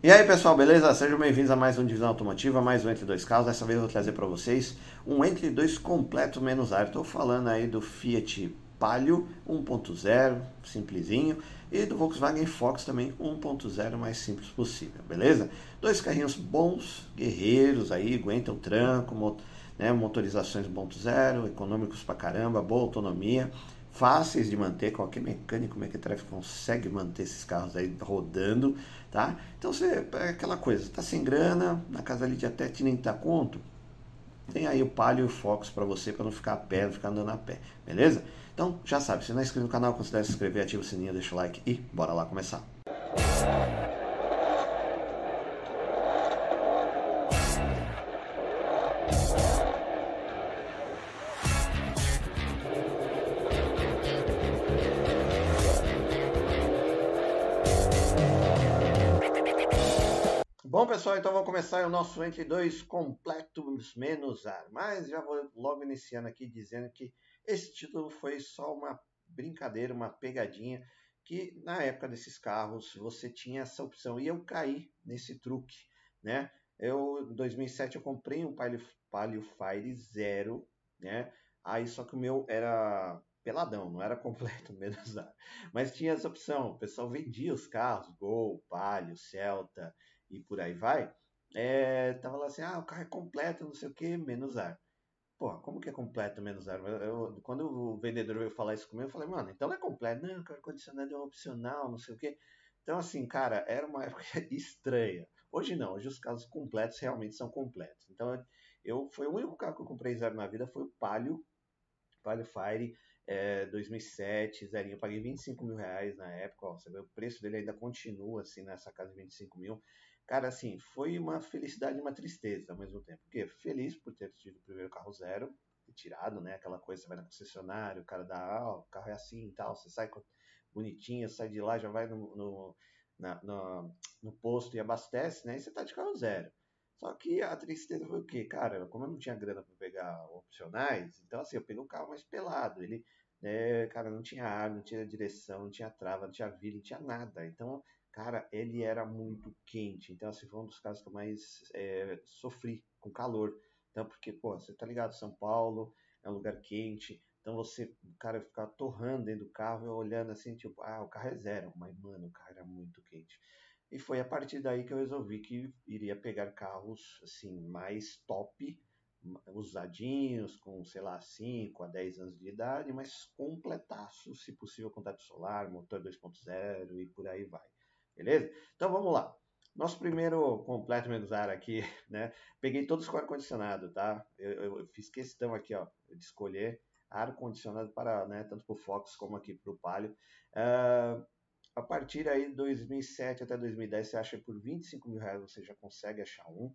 E aí pessoal, beleza? Sejam bem-vindos a mais um Divisão Automotiva, mais um Entre Dois Carros. Dessa vez eu vou trazer para vocês um Entre Dois completo menos ar. Estou falando aí do Fiat Palio 1.0, simplesinho, e do Volkswagen Fox também 1.0, mais simples possível, beleza? Dois carrinhos bons, guerreiros aí, aguentam tranco, né, motorizações 1.0, econômicos pra caramba, boa autonomia fáceis de manter, qualquer mecânico, mequetréfico consegue manter esses carros aí rodando, tá? Então você, é aquela coisa, tá sem grana, na casa ali de até te nem tá conto, tem aí o Palio e o Fox para você, para não ficar a pé, não ficar andando a pé, beleza? Então, já sabe, se não é inscrito no canal, considere se inscrever, ativa o sininho, deixa o like e bora lá começar. Bom, começar o nosso Entre Dois Completos Menos Ar. Mas já vou logo iniciando aqui dizendo que esse título foi só uma brincadeira, uma pegadinha, que na época desses carros você tinha essa opção. E eu caí nesse truque, né? Eu, em 2007, eu comprei um Palio, Palio Fire Zero, né? Aí só que o meu era peladão, não era completo menos ar. Mas tinha essa opção, o pessoal vendia os carros, Gol, Palio, Celta e por aí vai, é, tava lá assim, ah, o carro é completo, não sei o que, menos ar. Pô, como que é completo menos ar? Eu, quando o vendedor veio falar isso comigo, eu falei, mano, então não é completo. Não, o ar-condicionado é opcional, não sei o que. Então, assim, cara, era uma época estranha. Hoje não, hoje os carros completos realmente são completos. Então, eu foi o único carro que eu comprei zero na vida foi o Palio, Palio Fire é, 2007, zerinho. Eu paguei 25 mil reais na época. Ó, você vê, o preço dele ainda continua assim nessa casa de 25 mil. Cara, assim, foi uma felicidade e uma tristeza ao mesmo tempo. Porque feliz por ter tido o primeiro carro zero, tirado, né? Aquela coisa, você vai na concessionária, o cara dá, ah, o carro é assim e tal, você sai bonitinho, sai de lá, já vai no, no, na, no, no posto e abastece, né? E você tá de carro zero. Só que a tristeza foi o quê? Cara, como eu não tinha grana para pegar opcionais, então assim, eu peguei um carro mais pelado. Ele, né, cara, não tinha ar, não tinha direção, não tinha trava, não tinha vila, não tinha nada. Então, cara, ele era muito quente. Então, assim, foi um dos casos que eu mais é, sofri com calor. Então, porque, pô, você tá ligado, São Paulo é um lugar quente. Então, você, o cara ficava torrando dentro do carro, eu olhando assim, tipo, ah, o carro é zero. Mas, mano, o carro era muito quente. E foi a partir daí que eu resolvi que iria pegar carros, assim, mais top, usadinhos, com, sei lá, 5 a 10 anos de idade, mas completaço, se possível, com teto solar, motor 2.0 e por aí vai. Beleza? Então vamos lá. Nosso primeiro completo menos ar aqui, né? Peguei todos com ar-condicionado, tá? Eu, eu, eu, fiz questão aqui, ó, de escolher ar-condicionado para, né, tanto para o Fox como aqui para o Palio. Uh, a partir aí de 2007 até 2010, você acha por 25 mil reais você já consegue achar um.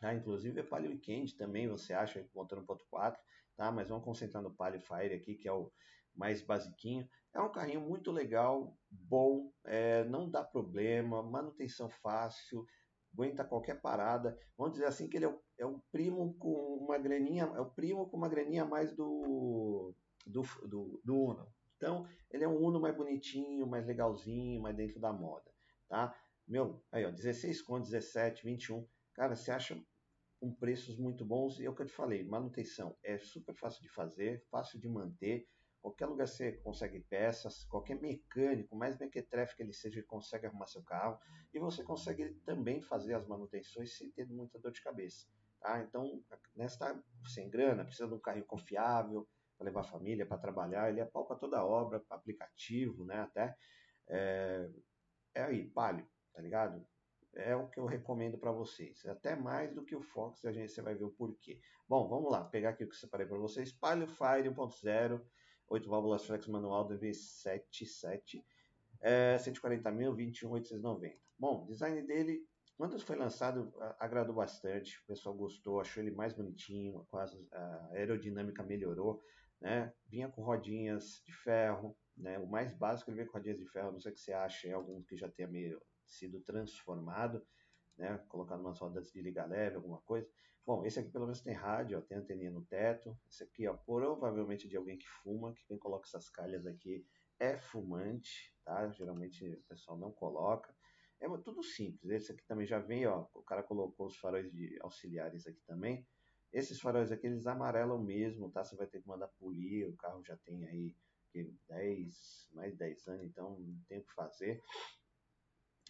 Tá? Inclusive, é Palio Weekend também você acha motor 1.4, tá? Mas vamos concentrar no Palio Fire aqui, que é o mais basiquinho. É um carrinho muito legal, bom, é, não dá problema, manutenção fácil, aguenta qualquer parada. Vamos dizer assim que ele é o, é o primo com uma graninha, é o primo com uma graninha mais do, do, do, do Uno. Então, ele é um Uno mais bonitinho, mais legalzinho, mais dentro da moda, tá? Meu, aí ó, 16 com 17, 21. Cara, você acha com preços muito bons e é o que eu te falei, manutenção é super fácil de fazer, fácil de manter. Qualquer lugar você consegue peças, qualquer mecânico, mais mequetréfico ele seja, ele consegue arrumar seu carro e você consegue também fazer as manutenções sem ter muita dor de cabeça. Tá? Então, nesta sem grana, precisa de um carrinho confiável para levar a família para trabalhar, ele é pau para toda obra, aplicativo, né? Até é, é aí, Palio, tá ligado? É o que eu recomendo para vocês. Até mais do que o Fox, a gente você vai ver o porquê. Bom, vamos lá, pegar aqui o que eu separei para vocês. Palio Fire 1.0 8 válvulas flex manual do V77, é, 140 mil, 21,890. Bom, design dele, quando foi lançado, agradou bastante, o pessoal gostou, achou ele mais bonitinho, a aerodinâmica melhorou, né? Vinha com rodinhas de ferro, né? O mais básico ele vem com rodinhas de ferro, não sei o que você acha, é algum que já tenha meio sido transformado, né? Colocado umas rodas de liga leve, alguma coisa. Bom, esse aqui pelo menos tem rádio, ó, tem anteninha no teto. Esse aqui, ó, provavelmente de alguém que fuma, que quem coloca essas calhas aqui é fumante, tá? Geralmente o pessoal não coloca. É tudo simples. Esse aqui também já vem, ó, o cara colocou os faróis de auxiliares aqui também. Esses faróis aqui, eles amarelam mesmo, tá? Você vai ter que mandar polir, o carro já tem aí 10, mais 10 anos, então não tem o que fazer.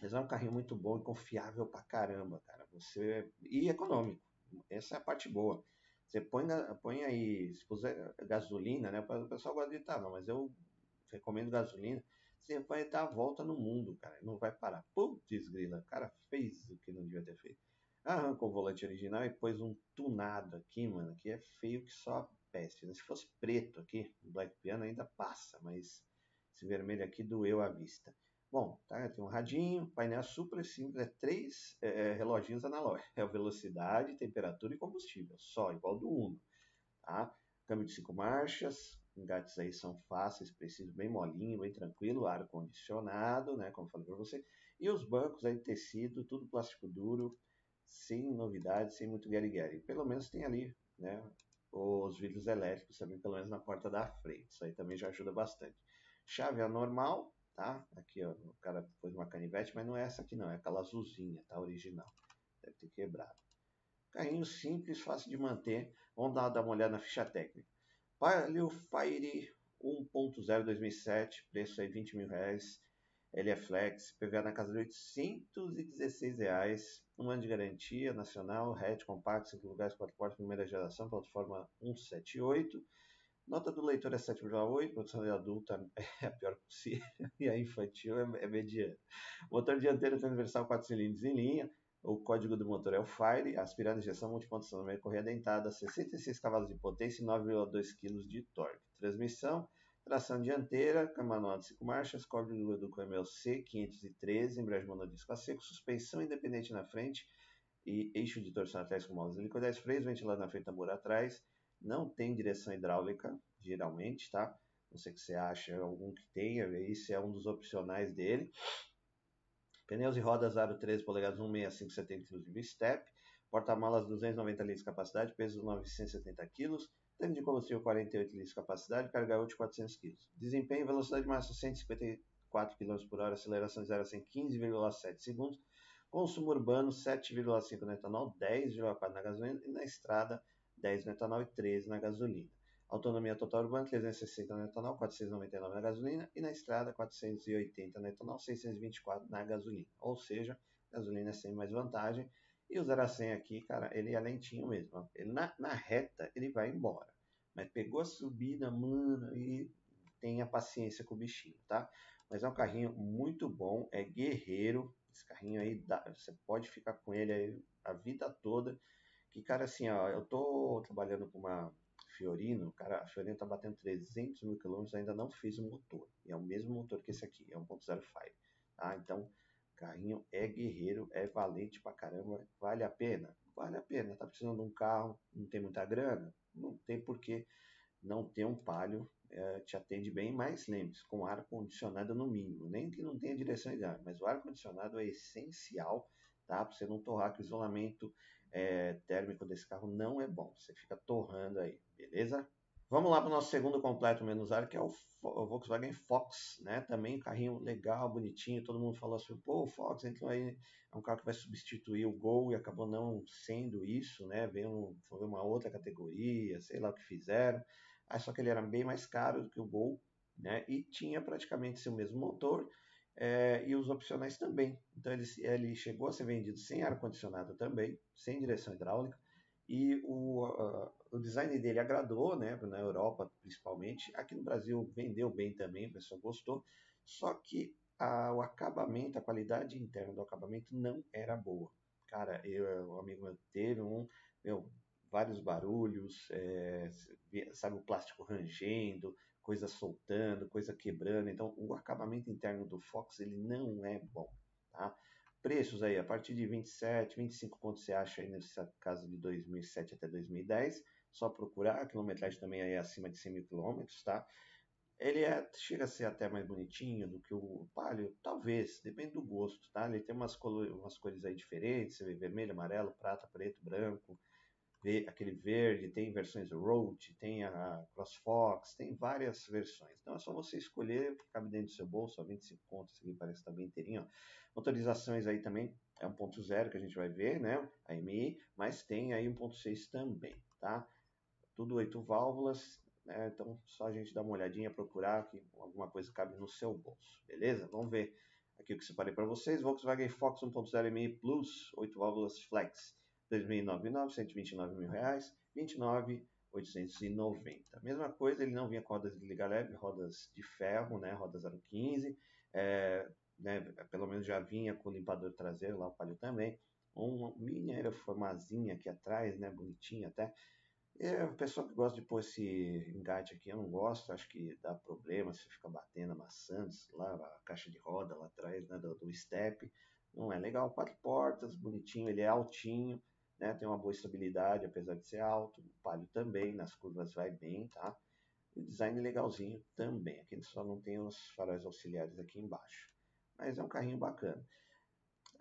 Mas é um carrinho muito bom e confiável pra caramba, cara. Você e econômico. Essa é a parte boa. Você põe, põe aí, se puser gasolina, né? O pessoal gosta de tá, mas eu recomendo gasolina. Você vai dar a volta no mundo, cara. Não vai parar. Putz, grila. O cara fez o que não devia ter feito. Arrancou o volante original e pôs um tunado aqui, mano, que é feio que só peste. Né? Se fosse preto aqui, Black Piano ainda passa, mas esse vermelho aqui doeu a vista. Bom, tá, tem um radinho, painel super simples, é três é, é reloginhos analógicos. É velocidade, temperatura e combustível, só, igual do Uno. Tá? Câmbio de cinco marchas, engates aí são fáceis, preciso, bem molinho, bem tranquilo, ar condicionado, né, como falei para você. E os bancos aí de tecido, tudo plástico duro, sem novidades, sem muito guerre Pelo menos tem ali, né, os vidros elétricos também, pelo menos na porta da frente. Isso aí também já ajuda bastante. Chave anormal, tá? Aqui, ó, o cara pôs uma canivete, mas não é essa aqui não, é aquela azulzinha, tá? Original. Deve ter quebrado. Carrinho simples, fácil de manter. Vamos dar, dar uma olhada na ficha técnica. Palio Fire 1.0 2007, preço aí 20 mil reais. Ele é flex, PVA na casa de 816 reais, um ano de garantia nacional, hatch compacto, 5 lugares, 4 portas, primeira geração, plataforma 178. Nota do leitor é 7,8, produção de adulta é a pior possível, e a infantil é, é mediana. Motor dianteiro transversal 4 cilindros em linha, o código do motor é o Fire, aspirada injeção multiponto meia correia dentada, 66 cavalos de potência e 9,2 kg de torque. Transmissão, tração dianteira, manual de 5 marchas, código do CMLC 513, embreagem monodisco a seco, suspensão independente na frente e eixo de torção atrás com molas helicoidais, freios ventilador na frente, tambor atrás, não tem direção hidráulica, geralmente, tá? Não sei que você acha algum que tenha, esse é um dos opcionais dele. Pneus e rodas aro 13 polegadas 165 70 de step. Porta-malas 290 litros de capacidade, peso 970 kg. Tanque de combustível 48 litros de capacidade, carga útil 400 kg. Desempenho, velocidade máxima 154 km por hora, aceleração de 0 a 100 15,7 segundos. Consumo urbano 7,5 no etanol, 10,4 na gasolina e na estrada 10 no etanol e 13 na gasolina. Autonomia total urbana 360 no etanol, 499 na gasolina e na estrada 480 no etanol, 624 na gasolina. Ou seja, gasolina é sempre mais vantagem. E o 0 a 100 aqui, cara, ele é lentinho mesmo. Ele, na, na reta ele vai embora. Mas pegou a subida, mano, e tenha paciência com o bichinho, tá? Mas é um carrinho muito bom, é guerreiro. Esse carrinho aí, dá, você pode ficar com ele aí a vida toda que, cara, assim, ó, eu tô trabalhando com uma Fiorino, cara, a Fiorino tá batendo 300 mil quilômetros, ainda não fez o motor. E é o mesmo motor que esse aqui, é 1.05, tá? Então, carrinho é guerreiro, é valente pra caramba, vale a pena? Vale a pena. Tá precisando de um carro, não tem muita grana? Não tem porque não ter um palio é, te atende bem, mas lembre-se, com ar condicionado no mínimo, nem que não tenha direção ideal, mas o ar condicionado é essencial, tá? Para você não torrar que o isolamento é, térmico desse carro não é bom. Você fica torrando aí, beleza? Vamos lá para o nosso segundo completo menos ar, que é o, o, Volkswagen Fox, né? Também um carrinho legal, bonitinho. Todo mundo falou assim, pô, o Fox então aí é um carro que vai substituir o Gol e acabou não sendo isso, né? Veio foi uma outra categoria, sei lá o que fizeram. Aí só que ele era bem mais caro do que o Gol, né? E tinha praticamente seu mesmo motor é, e os opcionais também. Então ele, ele chegou a ser vendido sem ar-condicionado também, sem direção hidráulica, e o, uh, o design dele agradou, né, na Europa principalmente, aqui no Brasil vendeu bem também, o pessoal gostou, só que a, o acabamento, a qualidade interna do acabamento não era boa. Cara, eu, um amigo meu teve um, meu, vários barulhos, é, sabe, o plástico rangendo, coisa soltando, coisa quebrando. Então, o acabamento interno do Fox ele não é bom, tá? Preços aí, a partir de 27, 25 pontos você acha aí nessa casa de 2007 até 2010. Só procurar, a quilometragem também aí é acima de 100 mil quilômetros, tá? Ele é, chega a ser até mais bonitinho do que o Palio, talvez, depende do gosto, tá? Ele tem umas, umas cores aí diferentes, você vê vermelho, amarelo, prata, preto, branco, aquele verde, tem versões Road, tem a CrossFox, tem várias versões. Então é só você escolher, cabe dentro do seu bolso, a 25 contos, aqui parece estar tá bem inteirinho. Ó. Motorizações aí também é 1.0 que a gente vai ver, né? A MI, mas tem aí 1.6 também, tá? Tudo oito válvulas, né? Então só a gente dar uma olhadinha, procurar que alguma coisa cabe no seu bolso, beleza? Vamos ver aqui o que separei para vocês. Volkswagen Fox 1.0 MI Plus, 8 válvulas Flex. 2009, 129 mil reais, 29,890. Mesma coisa, ele não vinha com rodas de liga leve, rodas de ferro, né, roda 015, é, né, pelo menos já vinha com limpador traseiro, lá o Palio também, uma mini aeroformazinha aqui atrás, né, bonitinha até. É, o pessoal que gosta de pôr esse engate aqui, eu não gosto, acho que dá problema, você fica batendo, amassando, lá a caixa de roda lá atrás, né, do, do step, não é legal. Quatro portas, bonitinho, ele é altinho, né? Tem uma boa estabilidade, apesar de ser alto. O Palio também, nas curvas vai bem, tá? O design legalzinho também. Aqui só não tem os faróis auxiliares aqui embaixo. Mas é um carrinho bacana.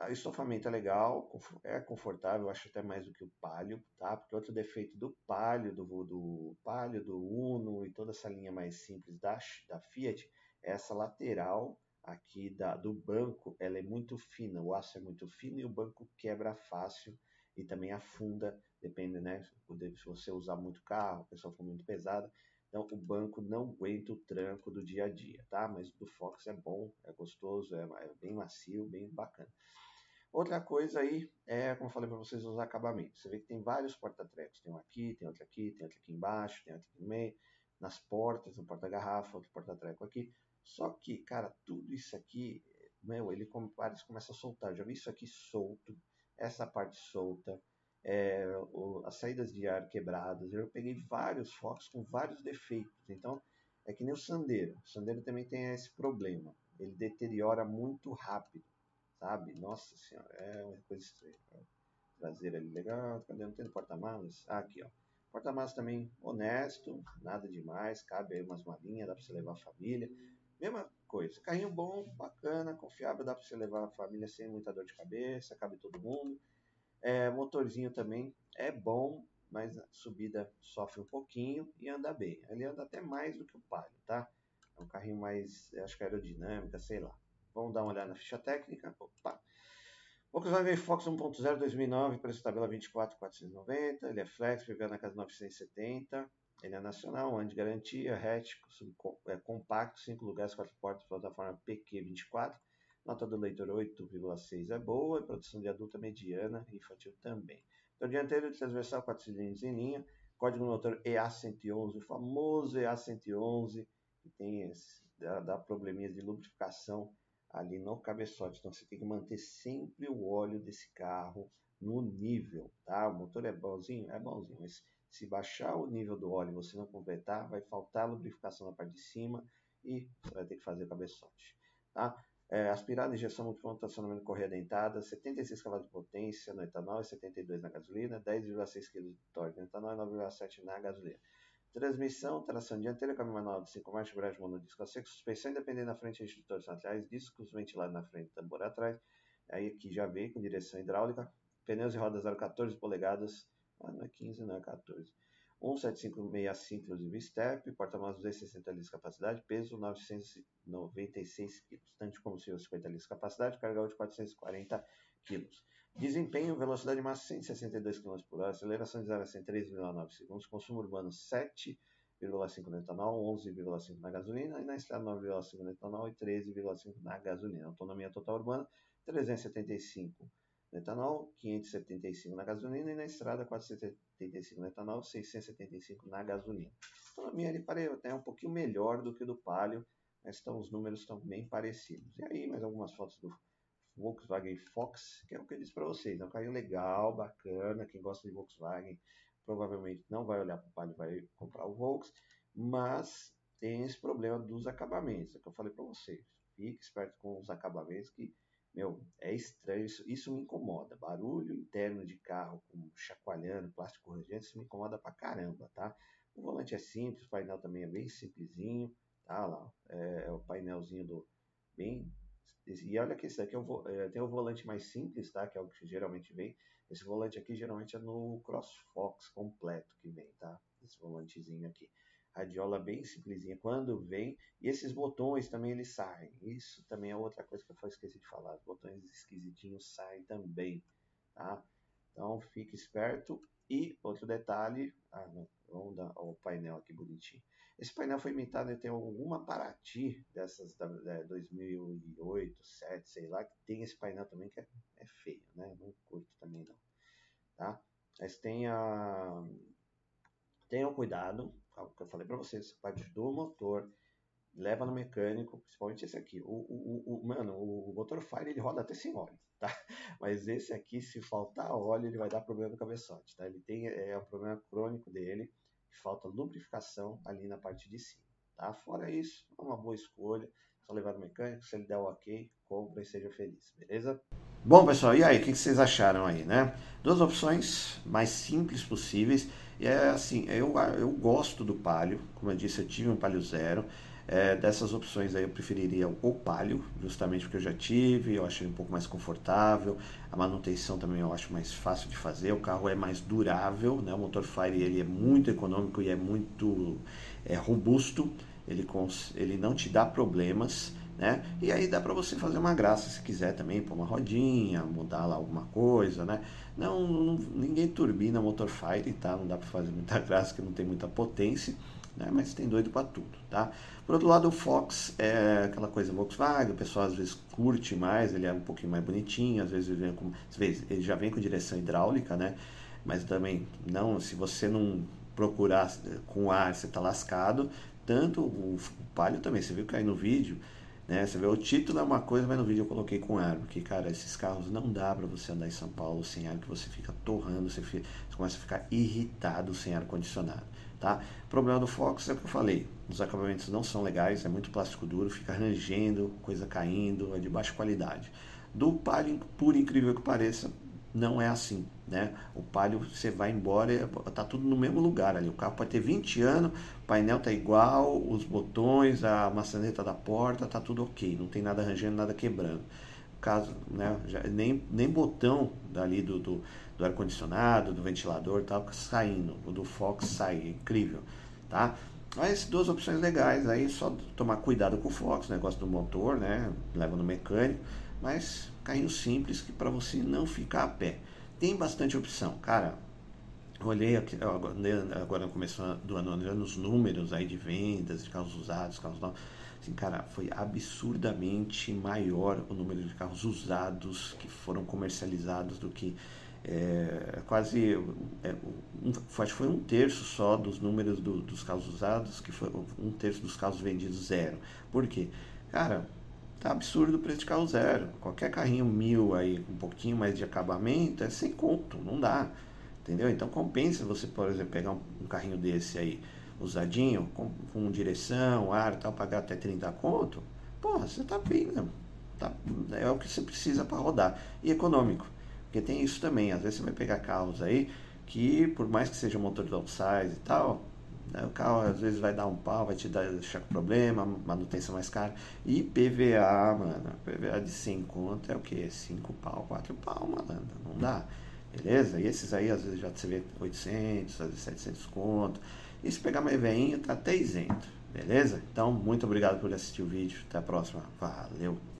O estofamento é legal, é confortável, acho até mais do que o Palio, tá? Porque outro defeito do Palio, do, do Palio, do Uno e toda essa linha mais simples da, da Fiat é essa lateral aqui da, do banco, ela é muito fina, o aço é muito fino e o banco quebra fácil e também afunda, depende, né? Se você usar muito carro, a pessoa for muito pesada. Então, o banco não aguenta o tranco do dia a dia, tá? Mas do Fox é bom, é gostoso, é, é bem macio, bem bacana. Outra coisa aí é, como eu falei para vocês, os acabamentos. Você vê que tem vários porta-trecos. Tem um aqui, tem outro aqui, tem outro aqui embaixo, tem outro aqui no meio. Nas portas, no porta-garrafa, outro porta-treco aqui. Só que, cara, tudo isso aqui, meu, ele parece começa a soltar. Eu já vi isso aqui solto essa parte solta, é, o, as saídas de ar quebradas. Eu peguei vários focos com vários defeitos. Então, é que nem o Sandero. O Sandero também tem esse problema. Ele deteriora muito rápido, sabe? Nossa senhora, é uma coisa estranha. Traseira ali legal, cadê? Não tem porta-malas? Ah, aqui, ó. Porta-malas também honesto, nada demais, cabe aí umas malinhas, dá para você levar a família. Mesma coisa. Carrinho bom, bacana, confiável, dá para você levar a família sem muita dor de cabeça, cabe todo mundo. É, motorzinho também é bom, mas a subida sofre um pouquinho e anda bem. Ele anda até mais do que o Palio, tá? É um carrinho mais, acho que aerodinâmica, sei lá. Vamos dar uma olhada na ficha técnica. Opa. Volkswagen Fox 1.0 2009, preço tabela 24.490, ele é flex, vivendo na casa 970. Ele é nacional, ano de garantia, hatch, é, compacto, 5 lugares, 4 portas, plataforma PQ24. Nota do leitor 8,6 é boa, e produção de adulta mediana e infantil também. Então, dianteiro de transversal, 4 cilindros em linha, código motor EA111, o famoso EA111, que tem esse, dá, dá probleminhas de lubrificação ali no cabeçote. Então, você tem que manter sempre o óleo desse carro no nível, tá? O motor é bonzinho? É bonzinho, mas se baixar o nível do óleo e você não completar, vai faltar lubrificação na parte de cima e você vai ter que fazer cabeçote. Tá? É, aspirada, injeção multiponto, acionamento correia dentada, 76 cavalos de potência no etanol e 72 na gasolina, 10,6 kg de torque no etanol e 9,7 na gasolina. Transmissão, tração dianteira, câmbio manual de 5 marchas, embreagem monodisco a seco, suspensão independente na frente, extintores laterais, discos ventilados na frente, tambor atrás. Aí aqui já veio com direção hidráulica, pneus e rodas 0,14 polegadas, ah, não é 15, não é 14. 17565, inclusive step, porta-malas 260 litros de capacidade, peso 996 kg, tanto como se 50 litros de capacidade, carga de 440 kg. Desempenho, velocidade máxima 162 km por hora, aceleração de 0 a 100 3,9 segundos, consumo urbano 7,5 no etanol, 11,5 na gasolina, e na estrada 9,5 no etanol e 13,5 na gasolina. Autonomia total urbana 375 no etanol, 575 na gasolina e na estrada 475 no etanol, 675 na gasolina. Então a minha ali parei até um pouquinho melhor do que o do Palio, mas estão, os números estão bem parecidos. E aí mais algumas fotos do Volkswagen Fox, que é o que eu disse para vocês, é um carro legal, bacana, quem gosta de Volkswagen provavelmente não vai olhar para o Palio, vai comprar o Volks, mas tem esse problema dos acabamentos, é que eu falei para vocês. Fique esperto com os acabamentos que meu, é estranho, isso, isso me incomoda. Barulho interno de carro com chacoalhando, plástico corrigente, isso me incomoda pra caramba, tá? O volante é simples, o painel também é bem simplesinho, tá lá, é, é o painelzinho do bem E olha que esse daqui é, tem o volante mais simples, tá? Que é o que geralmente vem. Esse volante aqui geralmente é no CrossFox completo que vem, tá? Esse volantezinho aqui. Radiola bem simplesinha. Quando vem, e esses botões também eles saem. Isso também é outra coisa que eu esqueci de falar. Os botões esquisitinhos saem também, tá? Então fique esperto. E outro detalhe, ah, não, vamos dar o painel aqui bonitinho. Esse painel foi imitado tem alguma Paraty dessas da, da 2008, 2007, sei lá, que tem esse painel também que é, é feio, né? Não curto também não, tá? Mas tenha, tenham cuidado, que eu falei para vocês, parte do motor, leva no mecânico, principalmente esse aqui. O, o, o, mano, o motor Fire ele roda até sem óleo, tá? Mas esse aqui, se faltar óleo, ele vai dar problema no cabeçote, tá? Ele tem é um problema crônico dele falta lubrificação ali na parte de cima. Tá? Fora isso, é uma boa escolha. Só levar no mecânico, se ele der o ok, compra e seja feliz, beleza? Bom, pessoal, e aí, o que vocês acharam aí, né? Duas opções mais simples possíveis. E é assim, eu, eu gosto do Palio, como eu disse, eu tive um Palio Zero. É, dessas opções aí eu preferiria o Palio, justamente porque eu já tive, eu achei um pouco mais confortável, a manutenção também eu acho mais fácil de fazer, o carro é mais durável, né? o motor Fire ele é muito econômico e é muito é, robusto, ele, ele não te dá problemas, né? E aí dá para você fazer uma graça se quiser também, pôr uma rodinha, mudar lá alguma coisa, né? Não, não ninguém turbina motor Fire, tá? Não dá para fazer muita graça, que não tem muita potência né? mas tem doido para tudo, tá? Por outro lado, o Fox é aquela coisa Volkswagen, o pessoal às vezes curte mais, ele é um pouquinho mais bonitinho, às vezes ele, vem com, às vezes ele já vem com direção hidráulica, né? Mas também, não, se você não procurar com ar, você tá lascado. Tanto o, o Palio também, você viu que aí no vídeo, né? Você vê o título é uma coisa, mas no vídeo eu coloquei com ar, porque, cara, esses carros não dá para você andar em São Paulo sem ar, que você fica torrando, você, fica, você começa a ficar irritado sem ar condicionado. Tá? O problema do Fox é o que eu falei, os acabamentos não são legais, é muito plástico duro, fica rangendo, coisa caindo, é de baixa qualidade. Do Palio, por incrível que pareça, não é assim, né? O Palio, você vai embora, tá tudo no mesmo lugar ali. O carro pode ter 20 anos, o painel tá igual, os botões, a maçaneta da porta, tá tudo ok, não tem nada arranjando, nada quebrando. Caso, né, já, nem, nem botão dali do, do do ar-condicionado, do ventilador tal, saindo. O do Fox sai, é incrível, tá? Mas duas opções legais, aí só tomar cuidado com o Fox, negócio do motor, né? Leva no mecânico, mas carrinho simples que para você não ficar a pé. Tem bastante opção, cara. Olhei aqui, agora no começo do ano, olhando os números aí de vendas de carros usados, carros novos. Assim, cara, foi absurdamente maior o número de carros usados que foram comercializados do que é, quase é, um, foi um terço só dos números do, dos carros usados, que foi um terço dos carros vendidos zero. Por quê? Cara, tá absurdo o preço de carro zero. Qualquer carrinho mil aí, um pouquinho mais de acabamento, é sem conto, não dá. Entendeu? Então compensa você, por exemplo, pegar um, carrinho desse aí, usadinho, com, com direção, ar tal, pagar até 30 conto. Porra, você tá bem, né? Tá, é o que você precisa para rodar. E econômico. Porque tem isso também, às vezes você vai pegar carros aí que, por mais que seja motor downsize e tal, o carro às vezes vai dar um pau, vai te dar, deixar com problema, manutenção mais cara. E PVA, mano, PVA de 100 conto é o que? 5 pau, 4 pau, malandro, não dá. Beleza? E esses aí às vezes já você vê 800, às vezes 700 conto. E se pegar mais veinho, tá até isento. Beleza? Então, muito obrigado por assistir o vídeo. Até a próxima. Valeu!